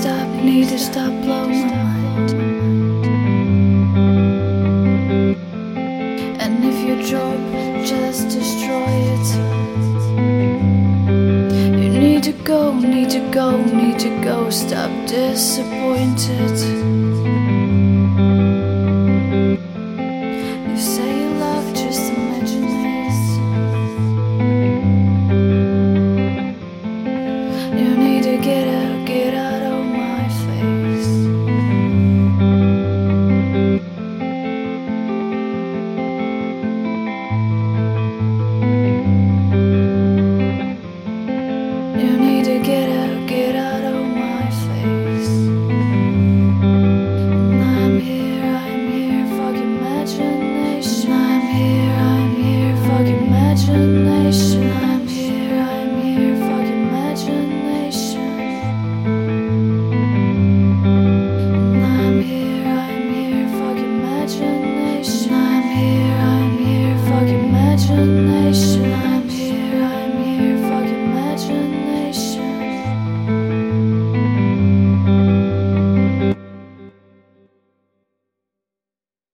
stop, need to stop, blow my mind. And if your job just destroy it, you need to go, need to go, need to go, stop disappointed.